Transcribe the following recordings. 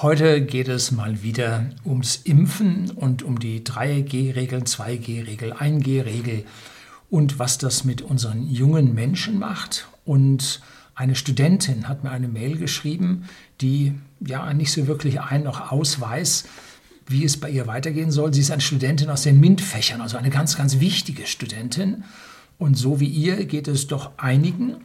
Heute geht es mal wieder ums Impfen und um die 3G-Regeln, 2G-Regel, 1G-Regel und was das mit unseren jungen Menschen macht. Und eine Studentin hat mir eine Mail geschrieben, die ja nicht so wirklich ein noch ausweist, wie es bei ihr weitergehen soll. Sie ist eine Studentin aus den MINT-Fächern, also eine ganz, ganz wichtige Studentin. Und so wie ihr geht es doch einigen.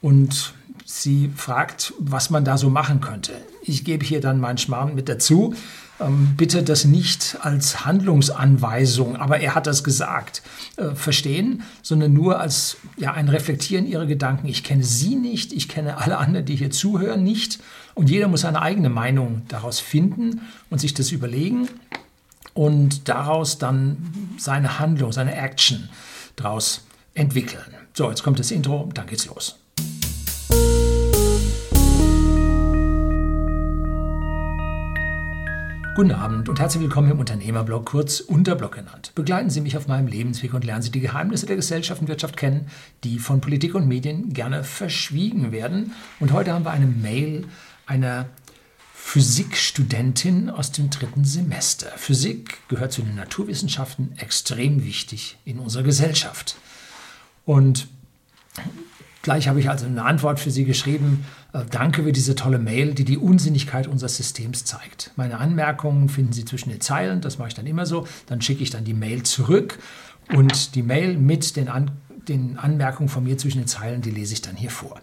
Und sie fragt, was man da so machen könnte. Ich gebe hier dann meinen Schmarrn mit dazu. Ähm, bitte das nicht als Handlungsanweisung, aber er hat das gesagt, äh, verstehen, sondern nur als ja, ein Reflektieren ihrer Gedanken. Ich kenne Sie nicht, ich kenne alle anderen, die hier zuhören, nicht. Und jeder muss seine eigene Meinung daraus finden und sich das überlegen und daraus dann seine Handlung, seine Action daraus entwickeln. So, jetzt kommt das Intro, dann geht's los. Guten Abend und herzlich willkommen im Unternehmerblog, kurz Unterblog genannt. Begleiten Sie mich auf meinem Lebensweg und lernen Sie die Geheimnisse der Gesellschaft und Wirtschaft kennen, die von Politik und Medien gerne verschwiegen werden. Und heute haben wir eine Mail einer Physikstudentin aus dem dritten Semester. Physik gehört zu den Naturwissenschaften extrem wichtig in unserer Gesellschaft. Und Gleich habe ich also eine Antwort für Sie geschrieben. Äh, danke für diese tolle Mail, die die Unsinnigkeit unseres Systems zeigt. Meine Anmerkungen finden Sie zwischen den Zeilen, das mache ich dann immer so. Dann schicke ich dann die Mail zurück und die Mail mit den, An den Anmerkungen von mir zwischen den Zeilen, die lese ich dann hier vor.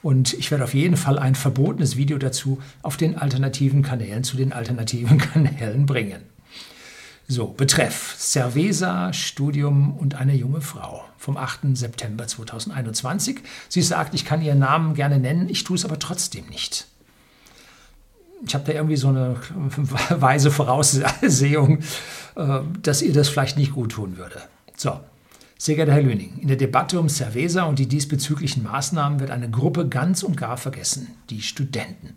Und ich werde auf jeden Fall ein verbotenes Video dazu auf den alternativen Kanälen zu den alternativen Kanälen bringen. So, Betreff Cerveza, Studium und eine junge Frau vom 8. September 2021. Sie sagt, ich kann ihren Namen gerne nennen, ich tue es aber trotzdem nicht. Ich habe da irgendwie so eine weise Voraussehung, äh, dass ihr das vielleicht nicht gut tun würde. So, sehr geehrter Herr Löning, in der Debatte um Cerveza und die diesbezüglichen Maßnahmen wird eine Gruppe ganz und gar vergessen, die Studenten.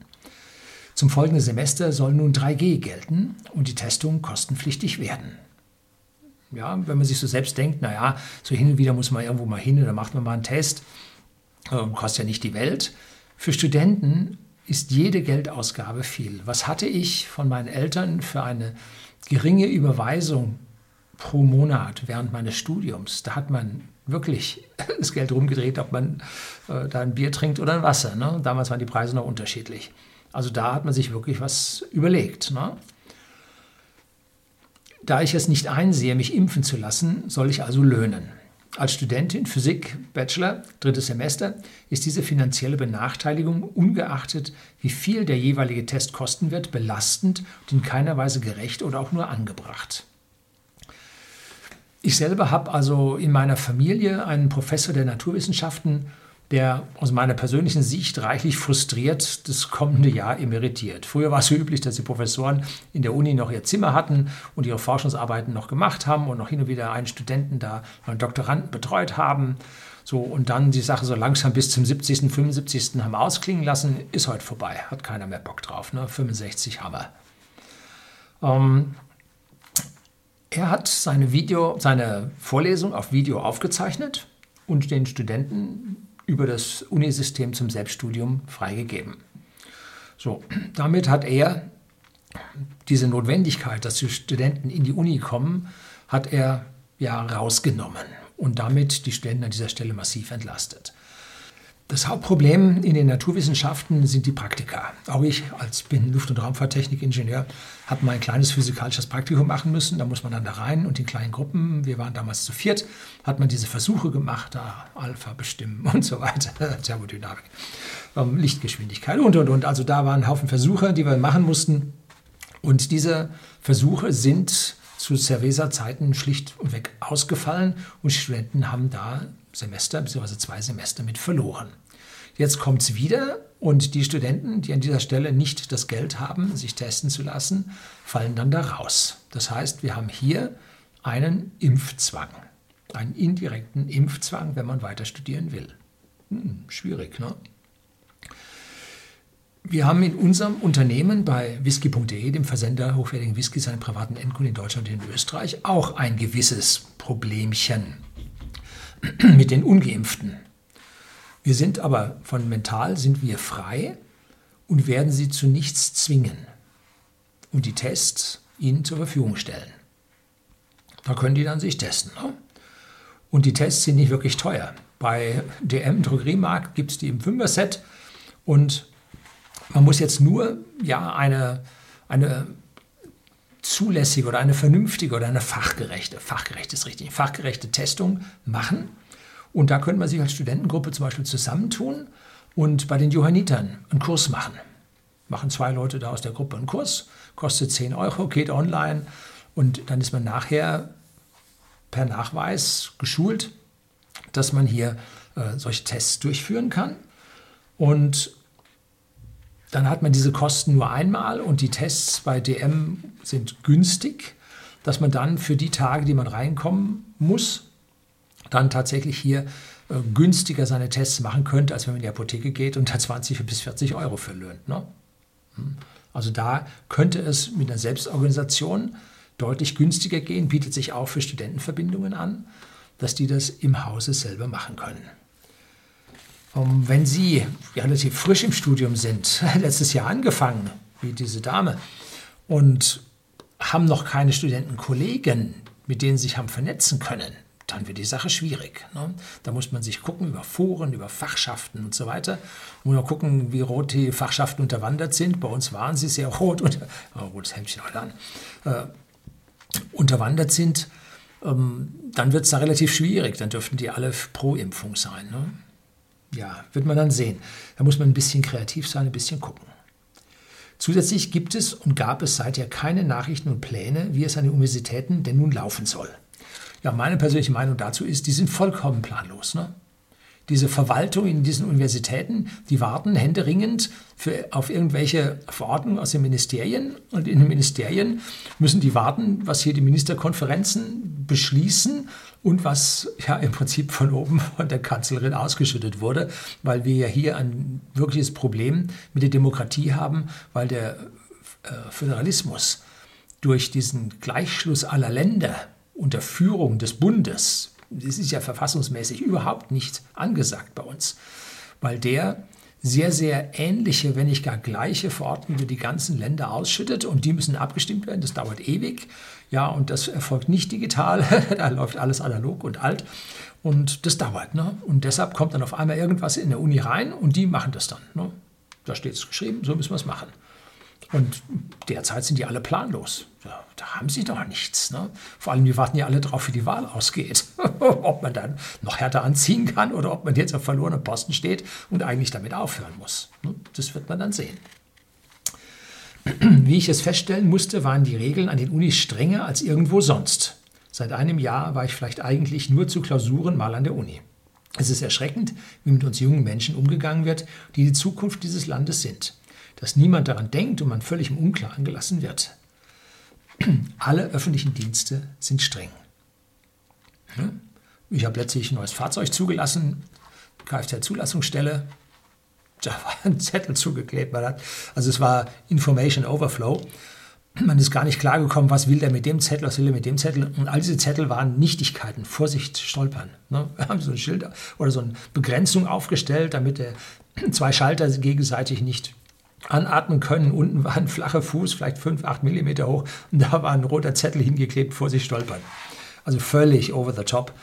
Zum folgenden Semester soll nun 3G gelten und die Testungen kostenpflichtig werden. Ja, wenn man sich so selbst denkt, naja, so hin und wieder muss man irgendwo mal hin oder macht man mal einen Test, ähm, kostet ja nicht die Welt. Für Studenten ist jede Geldausgabe viel. Was hatte ich von meinen Eltern für eine geringe Überweisung pro Monat während meines Studiums? Da hat man wirklich das Geld rumgedreht, ob man äh, da ein Bier trinkt oder ein Wasser. Ne? Damals waren die Preise noch unterschiedlich. Also da hat man sich wirklich was überlegt. Ne? Da ich es nicht einsehe, mich impfen zu lassen, soll ich also löhnen. Als Studentin Physik, Bachelor, drittes Semester, ist diese finanzielle Benachteiligung, ungeachtet wie viel der jeweilige Test kosten wird, belastend und in keiner Weise gerecht oder auch nur angebracht. Ich selber habe also in meiner Familie einen Professor der Naturwissenschaften der aus meiner persönlichen Sicht reichlich frustriert das kommende Jahr emeritiert. Früher war es so üblich, dass die Professoren in der Uni noch ihr Zimmer hatten und ihre Forschungsarbeiten noch gemacht haben und noch hin und wieder einen Studenten da, einen Doktoranden betreut haben. So, und dann die Sache so langsam bis zum 70., 75. haben ausklingen lassen, ist heute vorbei. Hat keiner mehr Bock drauf. Ne? 65 Hammer. Ähm, er hat seine, Video, seine Vorlesung auf Video aufgezeichnet und den Studenten über das Unisystem zum Selbststudium freigegeben. So, damit hat er diese Notwendigkeit, dass die Studenten in die Uni kommen, hat er ja rausgenommen und damit die Studenten an dieser Stelle massiv entlastet. Das Hauptproblem in den Naturwissenschaften sind die Praktika. Auch ich als bin Luft- und Raumfahrttechnikingenieur habe mal ein kleines physikalisches Praktikum machen müssen. Da muss man dann da rein und in kleinen Gruppen, wir waren damals zu viert, hat man diese Versuche gemacht, da Alpha bestimmen und so weiter, Thermodynamik, ähm, Lichtgeschwindigkeit und und und. Also da waren ein Haufen Versuche, die wir machen mussten. Und diese Versuche sind zu Cerveza-Zeiten schlicht und weg ausgefallen und Studenten haben da Semester bzw. zwei Semester mit verloren. Jetzt kommt es wieder und die Studenten, die an dieser Stelle nicht das Geld haben, sich testen zu lassen, fallen dann da raus. Das heißt, wir haben hier einen Impfzwang, einen indirekten Impfzwang, wenn man weiter studieren will. Hm, schwierig, ne? Wir haben in unserem Unternehmen bei whisky.de, dem Versender hochwertigen Whiskys an privaten Endkunden in Deutschland und in Österreich, auch ein gewisses Problemchen. mit den ungeimpften. Wir sind aber von mental sind wir frei und werden sie zu nichts zwingen. und die Tests Ihnen zur Verfügung stellen. Da können die dann sich testen. Ne? Und die Tests sind nicht wirklich teuer. Bei DM Drogeriemarkt gibt es die im Fünfer-Set und man muss jetzt nur ja, eine, eine zulässige oder eine vernünftige oder eine fachgerechte, fachgerecht ist richtig, fachgerechte Testung machen. Und da könnte man sich als Studentengruppe zum Beispiel zusammentun und bei den Johannitern einen Kurs machen. Machen zwei Leute da aus der Gruppe einen Kurs, kostet 10 Euro, geht online und dann ist man nachher per Nachweis geschult, dass man hier äh, solche Tests durchführen kann. Und dann hat man diese Kosten nur einmal und die Tests bei DM sind günstig, dass man dann für die Tage, die man reinkommen muss, dann tatsächlich hier äh, günstiger seine Tests machen könnte, als wenn man in die Apotheke geht und da 20 bis 40 Euro für löhnt. Ne? Hm. Also da könnte es mit einer Selbstorganisation deutlich günstiger gehen, bietet sich auch für Studentenverbindungen an, dass die das im Hause selber machen können. Um, wenn Sie relativ frisch im Studium sind, letztes Jahr angefangen, wie diese Dame, und haben noch keine Studentenkollegen, mit denen Sie sich haben vernetzen können, dann wird die Sache schwierig. Ne? Da muss man sich gucken über Foren, über Fachschaften und so weiter. Muss man gucken, wie rot die Fachschaften unterwandert sind. Bei uns waren sie sehr rot, unter, oh, rotes Hemdchen heute an, äh, unterwandert sind. Ähm, dann wird es da relativ schwierig. Dann dürften die alle pro Impfung sein. Ne? ja, wird man dann sehen. Da muss man ein bisschen kreativ sein, ein bisschen gucken. Zusätzlich gibt es und gab es seither keine Nachrichten und Pläne, wie es an den Universitäten denn nun laufen soll. Ja, meine persönliche Meinung dazu ist, die sind vollkommen planlos. Ne? diese Verwaltung in diesen Universitäten, die warten händeringend für, auf irgendwelche Verordnungen aus den Ministerien. Und in den Ministerien müssen die warten, was hier die Ministerkonferenzen beschließen und was ja im Prinzip von oben von der Kanzlerin ausgeschüttet wurde, weil wir ja hier ein wirkliches Problem mit der Demokratie haben, weil der äh, Föderalismus durch diesen Gleichschluss aller Länder unter Führung des Bundes das ist ja verfassungsmäßig überhaupt nicht angesagt bei uns, weil der sehr, sehr ähnliche, wenn nicht gar gleiche Verordnungen über die ganzen Länder ausschüttet und die müssen abgestimmt werden. Das dauert ewig. Ja, und das erfolgt nicht digital. da läuft alles analog und alt. Und das dauert. Ne? Und deshalb kommt dann auf einmal irgendwas in der Uni rein und die machen das dann. Ne? Da steht es geschrieben, so müssen wir es machen. Und derzeit sind die alle planlos. Da, da haben sie doch nichts. Ne? Vor allem, die warten ja alle drauf, wie die Wahl ausgeht. ob man dann noch härter anziehen kann oder ob man jetzt auf verlorenem Posten steht und eigentlich damit aufhören muss. Ne? Das wird man dann sehen. Wie ich es feststellen musste, waren die Regeln an den Unis strenger als irgendwo sonst. Seit einem Jahr war ich vielleicht eigentlich nur zu Klausuren mal an der Uni. Es ist erschreckend, wie mit uns jungen Menschen umgegangen wird, die die Zukunft dieses Landes sind dass niemand daran denkt und man völlig im Unklaren gelassen wird. Alle öffentlichen Dienste sind streng. Ich habe letztlich ein neues Fahrzeug zugelassen, Kfz-Zulassungsstelle. Da war ein Zettel zugeklebt. also es war Information Overflow. Man ist gar nicht klargekommen, was will der mit dem Zettel, was will der mit dem Zettel. Und all diese Zettel waren Nichtigkeiten, Vorsicht, Stolpern. Wir haben so ein Schild oder so eine Begrenzung aufgestellt, damit der zwei Schalter gegenseitig nicht anatmen können. Unten war ein flacher Fuß, vielleicht 5, 8 Millimeter hoch. Und da war ein roter Zettel hingeklebt, vor sich stolpern. Also völlig over the top.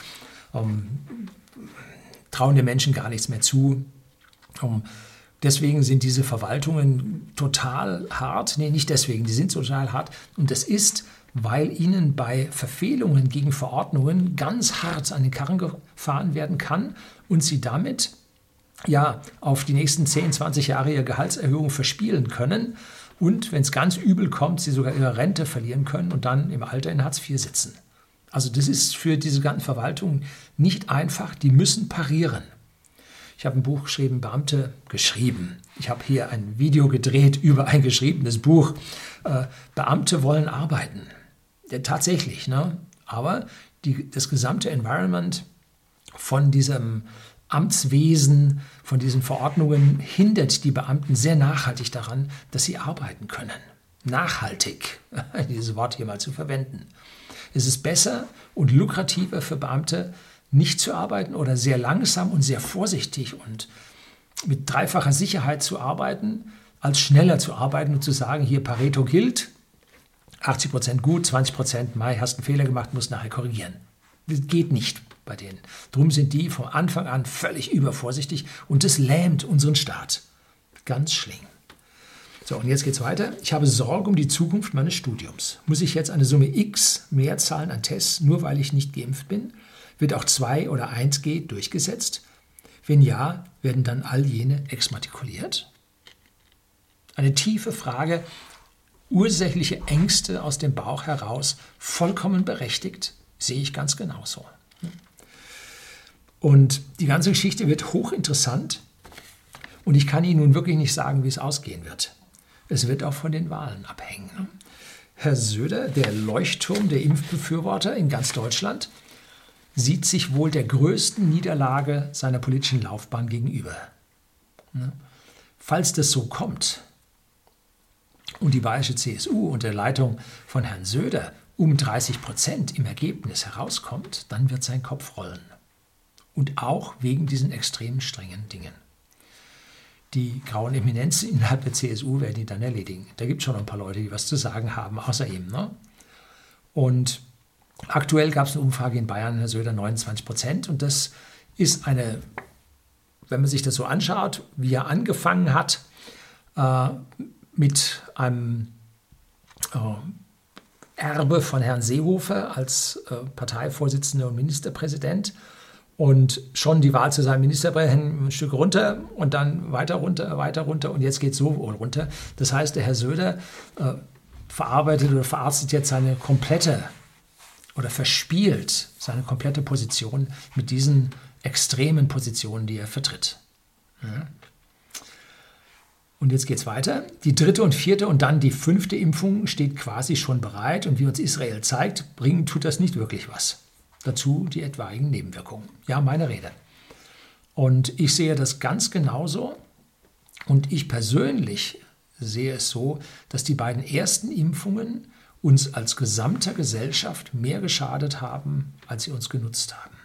Um, trauen den Menschen gar nichts mehr zu. Um, deswegen sind diese Verwaltungen total hart. Nee, nicht deswegen, die sind total hart. Und das ist, weil ihnen bei Verfehlungen gegen Verordnungen ganz hart an den Karren gefahren werden kann und sie damit ja, auf die nächsten 10, 20 Jahre ihre Gehaltserhöhung verspielen können und, wenn es ganz übel kommt, sie sogar ihre Rente verlieren können und dann im Alter in Hartz IV sitzen. Also das ist für diese ganzen Verwaltungen nicht einfach, die müssen parieren. Ich habe ein Buch geschrieben, Beamte geschrieben. Ich habe hier ein Video gedreht über ein geschriebenes Buch. Äh, Beamte wollen arbeiten. Ja, tatsächlich, ne? aber die, das gesamte Environment von diesem Amtswesen, von diesen Verordnungen hindert die Beamten sehr nachhaltig daran, dass sie arbeiten können. Nachhaltig, dieses Wort hier mal zu verwenden. Es ist besser und lukrativer für Beamte, nicht zu arbeiten oder sehr langsam und sehr vorsichtig und mit dreifacher Sicherheit zu arbeiten, als schneller zu arbeiten und zu sagen, hier Pareto gilt, 80 Prozent gut, 20 Prozent, Mai, hast einen Fehler gemacht, musst nachher korrigieren. Das geht nicht bei denen. Drum sind die von Anfang an völlig übervorsichtig und das lähmt unseren Staat. Ganz schlimm. So, und jetzt geht's weiter. Ich habe Sorge um die Zukunft meines Studiums. Muss ich jetzt eine Summe X mehr zahlen an Tests, nur weil ich nicht geimpft bin? Wird auch 2 oder 1G durchgesetzt? Wenn ja, werden dann all jene exmatrikuliert? Eine tiefe Frage, ursächliche Ängste aus dem Bauch heraus, vollkommen berechtigt, sehe ich ganz genauso. Und die ganze Geschichte wird hochinteressant und ich kann Ihnen nun wirklich nicht sagen, wie es ausgehen wird. Es wird auch von den Wahlen abhängen. Herr Söder, der Leuchtturm der Impfbefürworter in ganz Deutschland, sieht sich wohl der größten Niederlage seiner politischen Laufbahn gegenüber. Falls das so kommt, und die bayerische CSU unter Leitung von Herrn Söder um 30 Prozent im Ergebnis herauskommt, dann wird sein Kopf rollen. Und auch wegen diesen extrem strengen Dingen. Die grauen Eminenzen innerhalb der CSU werden ihn dann erledigen. Da gibt es schon ein paar Leute, die was zu sagen haben, außer ihm. Ne? Und aktuell gab es eine Umfrage in Bayern, Herr Söder 29 Prozent. Und das ist eine, wenn man sich das so anschaut, wie er angefangen hat, äh, mit einem äh, Erbe von Herrn Seehofer als äh, Parteivorsitzender und Ministerpräsident und schon die Wahl zu seinem Ministerpräsidenten ein Stück runter und dann weiter runter, weiter runter und jetzt geht es so runter. Das heißt, der Herr Söder äh, verarbeitet oder verarztet jetzt seine komplette oder verspielt seine komplette Position mit diesen extremen Positionen, die er vertritt. Ja. Und jetzt geht es weiter. Die dritte und vierte und dann die fünfte Impfung steht quasi schon bereit. Und wie uns Israel zeigt, bringen tut das nicht wirklich was. Dazu die etwaigen Nebenwirkungen. Ja, meine Rede. Und ich sehe das ganz genauso. Und ich persönlich sehe es so, dass die beiden ersten Impfungen uns als gesamter Gesellschaft mehr geschadet haben, als sie uns genutzt haben.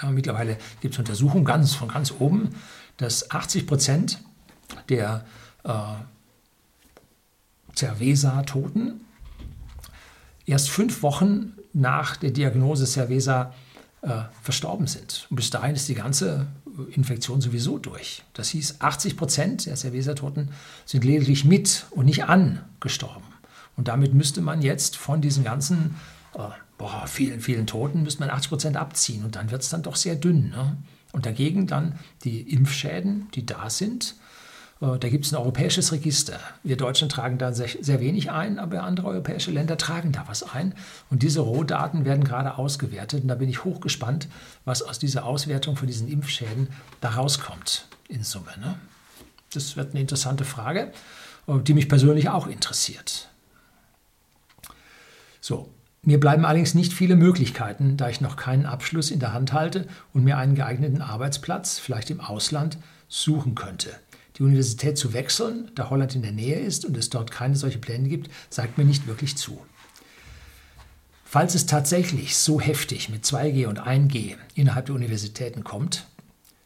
Ja, mittlerweile gibt es Untersuchungen ganz, von ganz oben, dass 80 Prozent der äh, Cerveza-Toten erst fünf Wochen nach der Diagnose Cerveza äh, verstorben sind. Und bis dahin ist die ganze Infektion sowieso durch. Das hieß, 80 Prozent der Cerveza-Toten sind lediglich mit und nicht an gestorben. Und damit müsste man jetzt von diesen ganzen äh, boah, vielen, vielen Toten, müsste man 80 Prozent abziehen. Und dann wird es dann doch sehr dünn. Ne? Und dagegen dann die Impfschäden, die da sind, äh, da gibt es ein europäisches Register. Wir Deutschen tragen da sehr, sehr, wenig ein, aber andere europäische Länder tragen da was ein. Und diese Rohdaten werden gerade ausgewertet. Und da bin ich hochgespannt, was aus dieser Auswertung von diesen Impfschäden da rauskommt in Summe. Ne? Das wird eine interessante Frage, äh, die mich persönlich auch interessiert. So, mir bleiben allerdings nicht viele Möglichkeiten, da ich noch keinen Abschluss in der Hand halte und mir einen geeigneten Arbeitsplatz, vielleicht im Ausland, suchen könnte. Die Universität zu wechseln, da Holland in der Nähe ist und es dort keine solche Pläne gibt, sagt mir nicht wirklich zu. Falls es tatsächlich so heftig mit 2G und 1G innerhalb der Universitäten kommt,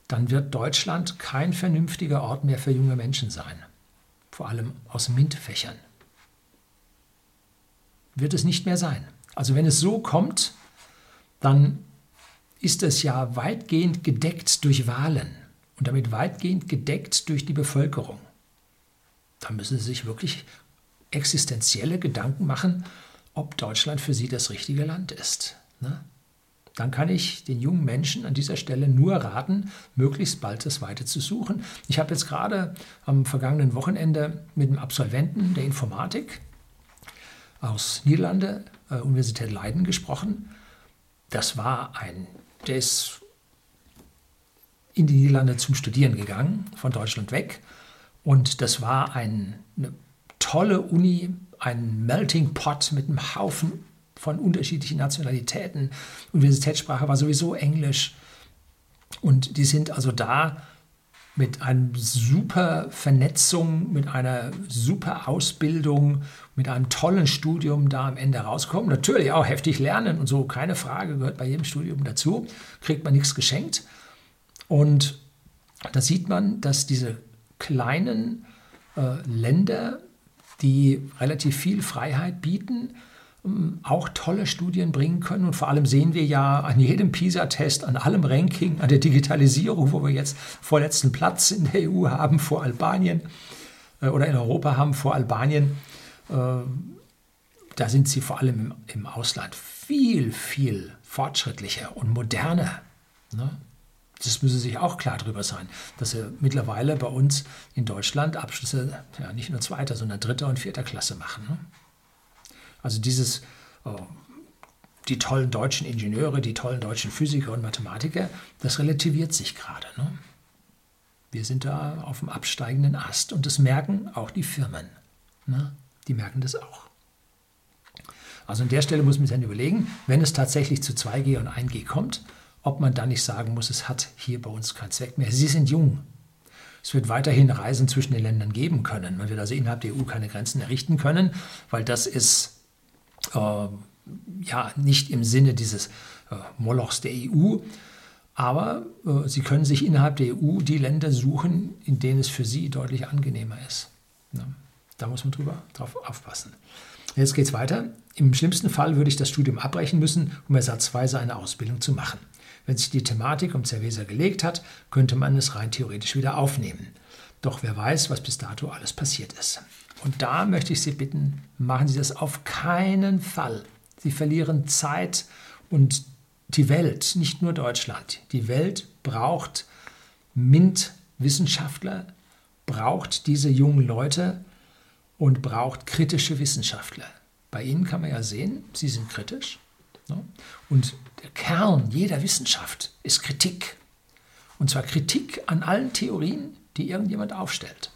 dann wird Deutschland kein vernünftiger Ort mehr für junge Menschen sein. Vor allem aus MINT-Fächern. Wird es nicht mehr sein. Also wenn es so kommt, dann ist es ja weitgehend gedeckt durch Wahlen und damit weitgehend gedeckt durch die Bevölkerung. Da müssen Sie sich wirklich existenzielle Gedanken machen, ob Deutschland für Sie das richtige Land ist. Ne? Dann kann ich den jungen Menschen an dieser Stelle nur raten, möglichst bald das Weite zu suchen. Ich habe jetzt gerade am vergangenen Wochenende mit einem Absolventen der Informatik aus Niederlande, äh, Universität Leiden, gesprochen. Das war ein, der ist in die Niederlande zum Studieren gegangen, von Deutschland weg. Und das war ein, eine tolle Uni, ein Melting Pot mit einem Haufen von unterschiedlichen Nationalitäten. Universitätssprache war sowieso Englisch. Und die sind also da mit einer super Vernetzung, mit einer super Ausbildung, mit einem tollen Studium da am Ende rauskommen. Natürlich auch heftig lernen und so, keine Frage, gehört bei jedem Studium dazu. Kriegt man nichts geschenkt. Und da sieht man, dass diese kleinen äh, Länder die relativ viel Freiheit bieten, ähm, auch tolle Studien bringen können. Und vor allem sehen wir ja an jedem PISA-Test, an allem Ranking, an der Digitalisierung, wo wir jetzt vorletzten Platz in der EU haben vor Albanien äh, oder in Europa haben vor Albanien, äh, da sind sie vor allem im, im Ausland viel, viel fortschrittlicher und moderner. Das müssen Sie sich auch klar darüber sein, dass Sie mittlerweile bei uns in Deutschland Abschlüsse ja, nicht nur zweiter, sondern dritter und vierter Klasse machen. Ne? Also dieses, oh, die tollen deutschen Ingenieure, die tollen deutschen Physiker und Mathematiker, das relativiert sich gerade. Ne? Wir sind da auf dem absteigenden Ast und das merken auch die Firmen. Ne? Die merken das auch. Also an der Stelle muss man sich dann überlegen, wenn es tatsächlich zu 2G und 1G kommt, ob man dann nicht sagen muss, es hat hier bei uns keinen Zweck mehr. Sie sind jung. Es wird weiterhin Reisen zwischen den Ländern geben können. Man wird also innerhalb der EU keine Grenzen errichten können, weil das ist äh, ja nicht im Sinne dieses äh, Molochs der EU. Aber äh, Sie können sich innerhalb der EU die Länder suchen, in denen es für Sie deutlich angenehmer ist. Ja, da muss man drüber drauf aufpassen. Jetzt geht es weiter. Im schlimmsten Fall würde ich das Studium abbrechen müssen, um ersatzweise eine Ausbildung zu machen. Wenn sich die Thematik um Cerveza gelegt hat, könnte man es rein theoretisch wieder aufnehmen. Doch wer weiß, was bis dato alles passiert ist. Und da möchte ich Sie bitten, machen Sie das auf keinen Fall. Sie verlieren Zeit und die Welt, nicht nur Deutschland, die Welt braucht MINT-Wissenschaftler, braucht diese jungen Leute und braucht kritische Wissenschaftler. Bei Ihnen kann man ja sehen, Sie sind kritisch. Ne? Und der Kern jeder Wissenschaft ist Kritik. Und zwar Kritik an allen Theorien, die irgendjemand aufstellt.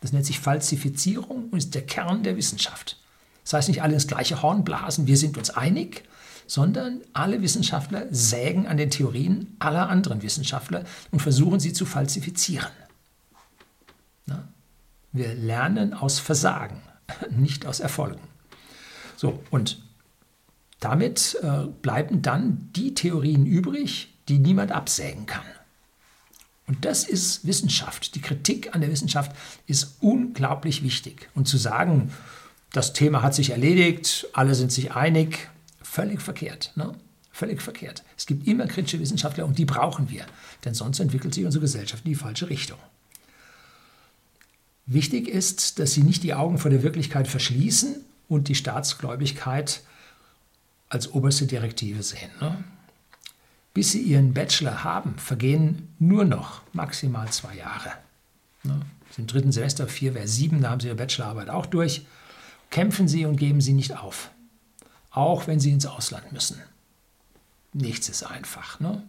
Das nennt sich Falsifizierung und ist der Kern der Wissenschaft. Das heißt nicht alle ins gleiche Horn blasen, wir sind uns einig, sondern alle Wissenschaftler sägen an den Theorien aller anderen Wissenschaftler und versuchen sie zu falsifizieren. Na? Wir lernen aus Versagen, nicht aus Erfolgen. So, und damit äh, bleiben dann die Theorien übrig, die niemand absägen kann. Und das ist Wissenschaft. Die Kritik an der Wissenschaft ist unglaublich wichtig. Und zu sagen, das Thema hat sich erledigt, alle sind sich einig, völlig verkehrt. Ne? Völlig verkehrt. Es gibt immer kritische Wissenschaftler und die brauchen wir, denn sonst entwickelt sich unsere Gesellschaft in die falsche Richtung. Wichtig ist, dass Sie nicht die Augen vor der Wirklichkeit verschließen und die Staatsgläubigkeit als oberste Direktive sehen. Ne? Bis Sie Ihren Bachelor haben, vergehen nur noch maximal zwei Jahre. Ne? Im dritten Semester, vier wäre sieben, da haben Sie Ihre Bachelorarbeit auch durch. Kämpfen Sie und geben Sie nicht auf. Auch wenn Sie ins Ausland müssen. Nichts ist einfach. Ne?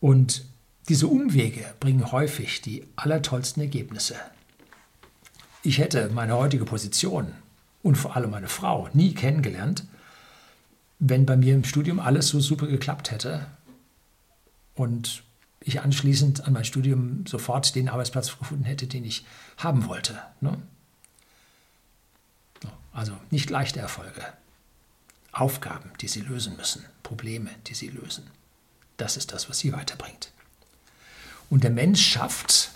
Und diese Umwege bringen häufig die allertollsten Ergebnisse. Ich hätte meine heutige Position und vor allem meine Frau nie kennengelernt, wenn bei mir im Studium alles so super geklappt hätte und ich anschließend an mein Studium sofort den Arbeitsplatz gefunden hätte, den ich haben wollte. Ne? Also nicht leichte Erfolge. Aufgaben, die sie lösen müssen, Probleme, die sie lösen. Das ist das, was sie weiterbringt. Und der Mensch schafft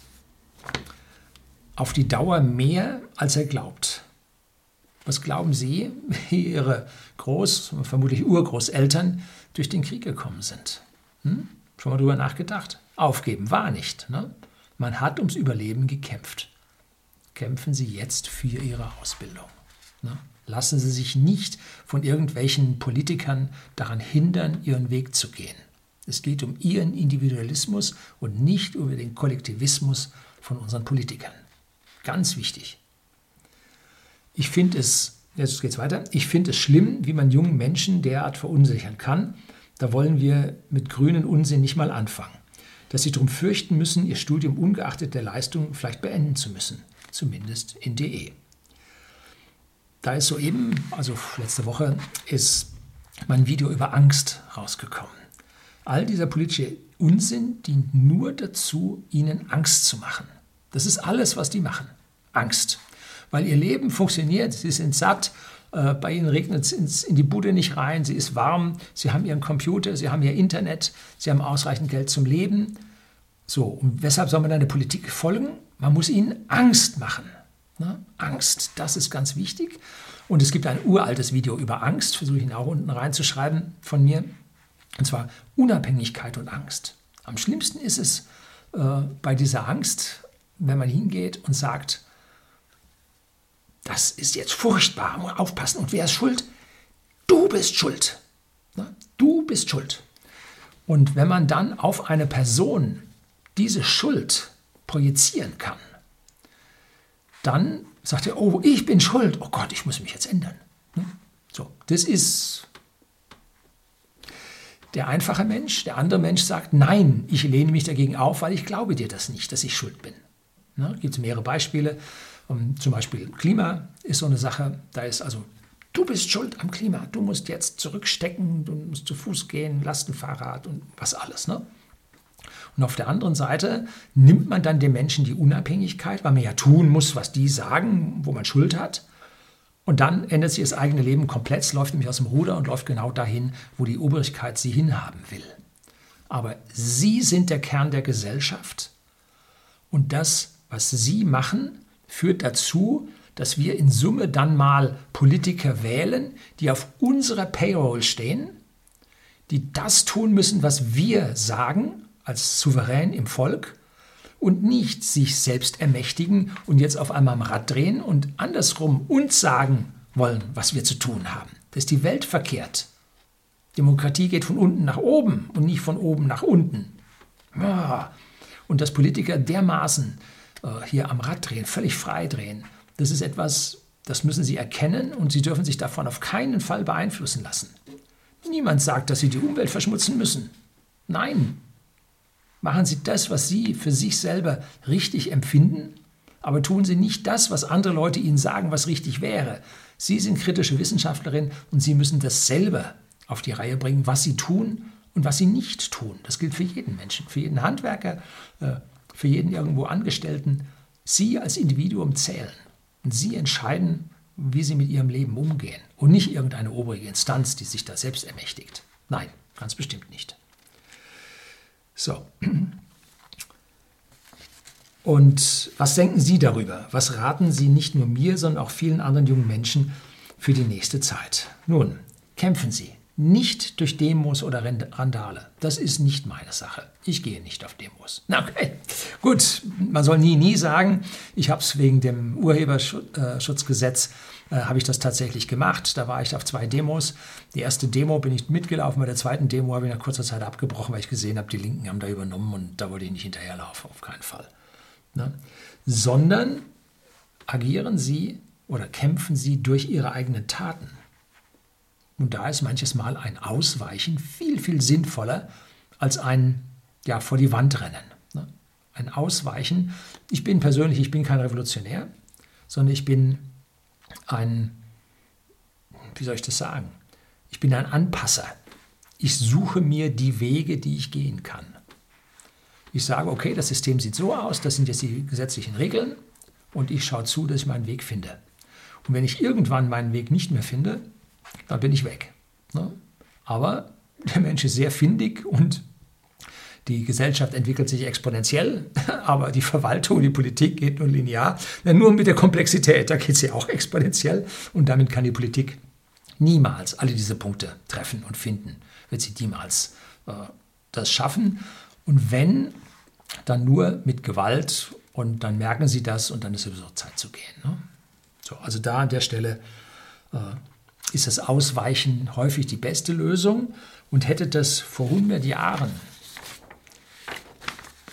auf die Dauer mehr, als er glaubt. Was glauben Sie, wie Ihre Groß-, vermutlich Urgroßeltern durch den Krieg gekommen sind? Hm? Schon mal drüber nachgedacht? Aufgeben war nicht. Ne? Man hat ums Überleben gekämpft. Kämpfen Sie jetzt für Ihre Ausbildung. Ne? Lassen Sie sich nicht von irgendwelchen Politikern daran hindern, Ihren Weg zu gehen. Es geht um Ihren Individualismus und nicht über den Kollektivismus von unseren Politikern. Ganz wichtig. Ich finde es, jetzt geht es weiter, ich finde es schlimm, wie man jungen Menschen derart verunsichern kann. Da wollen wir mit grünen Unsinn nicht mal anfangen. Dass sie darum fürchten müssen, ihr Studium ungeachtet der Leistung vielleicht beenden zu müssen. Zumindest in DE. Da ist soeben, also letzte Woche, ist mein Video über Angst rausgekommen. All dieser politische Unsinn dient nur dazu, ihnen Angst zu machen. Das ist alles, was die machen. Angst weil ihr Leben funktioniert. Sie sind satt, äh, bei ihnen regnet es in die Bude nicht rein, sie ist warm, sie haben ihren Computer, sie haben ihr Internet, sie haben ausreichend Geld zum Leben. So, und weshalb soll man der Politik folgen? Man muss ihnen Angst machen. Ne? Angst, das ist ganz wichtig. Und es gibt ein uraltes Video über Angst, versuche ich ihn auch unten reinzuschreiben von mir. Und zwar Unabhängigkeit und Angst. Am schlimmsten ist es äh, bei dieser Angst, wenn man hingeht und sagt, das ist jetzt furchtbar, aufpassen. Und wer ist schuld? Du bist schuld. Ne? Du bist schuld. Und wenn man dann auf eine Person diese Schuld projizieren kann, dann sagt er, oh, ich bin schuld, oh Gott, ich muss mich jetzt ändern. Ne? So, das ist der einfache Mensch. Der andere Mensch sagt, nein, ich lehne mich dagegen auf, weil ich glaube dir das nicht, dass ich schuld bin. Ne? Gibt es mehrere Beispiele. Um, ähm, zum Beispiel Klima ist so eine Sache, da ist also, du bist schuld am Klima, du musst jetzt zurückstecken, du musst zu Fuß gehen, Lastenfahrrad und was alles. Ne? Und auf der anderen Seite nimmt man dann den Menschen die Unabhängigkeit, weil man ja tun muss, was die sagen, wo man Schuld hat. Und dann ändert sich das eigene Leben komplett, läuft nämlich aus dem Ruder und läuft genau dahin, wo die Obrigkeit sie hinhaben will. Aber sie sind der Kern der Gesellschaft und das, was sie machen, führt dazu, dass wir in Summe dann mal Politiker wählen, die auf unserer Payroll stehen, die das tun müssen, was wir sagen als Souverän im Volk und nicht sich selbst ermächtigen und jetzt auf einmal am Rad drehen und andersrum uns sagen wollen, was wir zu tun haben. Das ist die Welt verkehrt. Demokratie geht von unten nach oben und nicht von oben nach unten. Und dass Politiker dermaßen hier am Rad drehen, völlig frei drehen, das ist etwas, das müssen sie erkennen und sie dürfen sich davon auf keinen Fall beeinflussen lassen. Niemand sagt, dass sie die Umwelt verschmutzen müssen. Nein, Machen Sie das, was Sie für sich selber richtig empfinden, aber tun Sie nicht das, was andere Leute Ihnen sagen, was richtig wäre. Sie sind kritische Wissenschaftlerin und Sie müssen das selber auf die Reihe bringen, was Sie tun und was Sie nicht tun. Das gilt für jeden Menschen, für jeden Handwerker, äh, für jeden irgendwo Angestellten. Sie als Individuum zählen und Sie entscheiden, wie Sie mit Ihrem Leben umgehen und nicht irgendeine obrige Instanz, die sich da selbst ermächtigt. Nein, ganz bestimmt nicht. So. Und was denken Sie darüber? Was raten Sie nicht nur mir, sondern auch vielen anderen jungen Menschen für die nächste Zeit? Nun, kämpfen Sie. Nicht durch Demos oder Randale. Das ist nicht meine Sache. Ich gehe nicht auf Demos. Na, okay. Gut, man soll nie, nie sagen, ich habe es wegen dem Urheberschutzgesetz äh, habe ich das tatsächlich gemacht. Da war ich auf zwei Demos. Die erste Demo bin ich mitgelaufen, bei der zweiten Demo habe ich nach kurzer Zeit abgebrochen, weil ich gesehen habe, die Linken haben da übernommen und da wollte ich nicht hinterherlaufen, auf keinen Fall. Ne? Sondern agieren sie oder kämpfen sie durch ihre eigenen Taten. Und da ist manches Mal ein Ausweichen viel, viel sinnvoller als ein ja, vor die Wand rennen. Ne? Ein Ausweichen. Ich bin persönlich, ich bin kein Revolutionär, sondern ich bin ein, wie soll ich das sagen? Ich bin ein Anpasser. Ich suche mir die Wege, die ich gehen kann. Ich sage, okay, das System sieht so aus, das sind jetzt die gesetzlichen Regeln und ich schaue zu, dass ich meinen Weg finde. Und wenn ich irgendwann meinen Weg nicht mehr finde, dann bin ich weg. Ne? Aber der Mensch ist sehr findig und die Gesellschaft entwickelt sich exponentiell, aber die Verwaltung, die Politik geht nur linear. Nur mit der Komplexität, da geht sie auch exponentiell und damit kann die Politik niemals alle diese Punkte treffen und finden, wird sie niemals äh, das schaffen. Und wenn, dann nur mit Gewalt und dann merken sie das und dann ist sowieso Zeit zu gehen. Ne? So, also da an der Stelle äh, ist das Ausweichen häufig die beste Lösung und hätte das vor 100 Jahren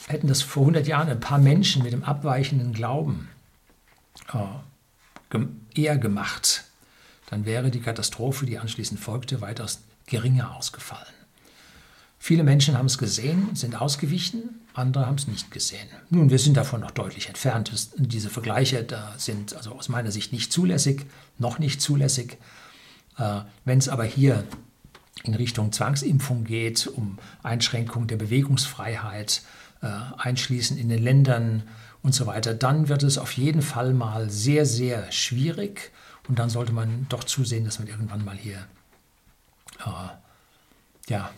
hätten das vor 100 Jahren ein paar Menschen mit dem abweichenden Glauben äh, eher gemacht, dann wäre die Katastrophe, die anschließend folgte, weitaus geringer ausgefallen. Viele Menschen haben es gesehen, sind ausgewichen, andere haben es nicht gesehen. Nun, wir sind davon noch deutlich entfernt. Diese Vergleiche da sind also aus meiner Sicht nicht zulässig, noch nicht zulässig. Äh, Wenn es aber hier in Richtung Zwangsimpfung geht, um Einschränkung der Bewegungsfreiheit, äh, einschließen in den Ländern und so weiter, dann wird es auf jeden Fall mal sehr, sehr schwierig. Und dann sollte man doch zusehen, dass man irgendwann mal hier äh, ja,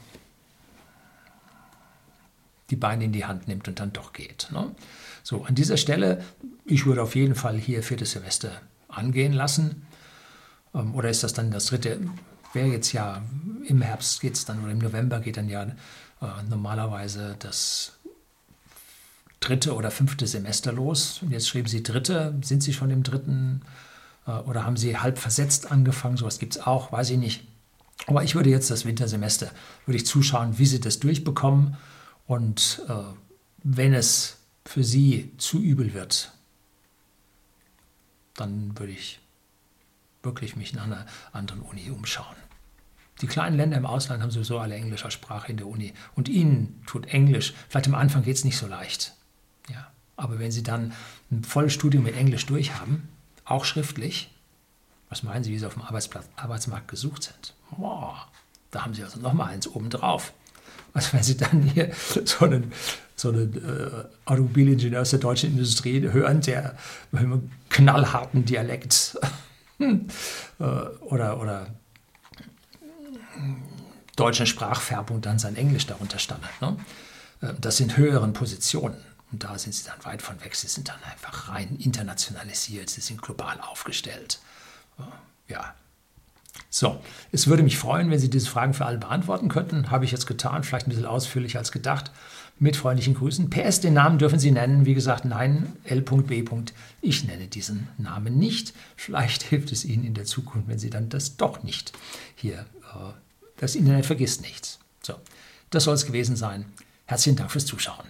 die Beine in die Hand nimmt und dann doch geht. Ne? So, an dieser Stelle, ich würde auf jeden Fall hier viertes Semester angehen lassen. Ähm, oder ist das dann das dritte? Wäre jetzt ja im Herbst geht es dann oder im November geht dann ja äh, normalerweise das dritte oder fünfte Semester los. Und jetzt schreiben Sie dritte. Sind Sie schon im dritten äh, oder haben Sie halb versetzt angefangen? Sowas gibt es auch, weiß ich nicht. Aber ich würde jetzt das Wintersemester, würde ich zuschauen, wie Sie das durchbekommen. Und äh, wenn es für Sie zu übel wird, dann würde ich wirklich mich nach einer anderen Uni umschauen. Die kleinen Länder im Ausland haben sowieso alle englischer Sprache in der Uni. Und ihnen tut Englisch, vielleicht am Anfang geht es nicht so leicht. Ja. Aber wenn sie dann ein volles Studium mit Englisch durchhaben, auch schriftlich, was meinen Sie, wie sie auf dem Arbeitsplatz, Arbeitsmarkt gesucht sind? Boah, da haben sie also nochmal eins obendrauf. Also wenn Sie dann hier so einen, so einen äh, Automobilingenieur aus der deutschen Industrie hören, der mit einem knallharten Dialekt äh, oder, oder deutschen Sprachfärbung dann sein Englisch darunter standard. Ne? Äh, das sind höheren Positionen. Und da sind sie dann weit von weg. Sie sind dann einfach rein internationalisiert. Sie sind global aufgestellt. Äh, ja. So, es würde mich freuen, wenn Sie diese Fragen für alle beantworten könnten. Habe ich jetzt getan, vielleicht ein bisschen ausführlicher als gedacht. Mit freundlichen Grüßen. PS, den Namen dürfen Sie nennen. Wie gesagt, nein, L.B. Ich nenne diesen Namen nicht. Vielleicht hilft es Ihnen in der Zukunft, wenn Sie dann das doch nicht hier, äh, das Internet vergisst nichts. So, das soll es gewesen sein. Herzlichen Dank fürs Zuschauen.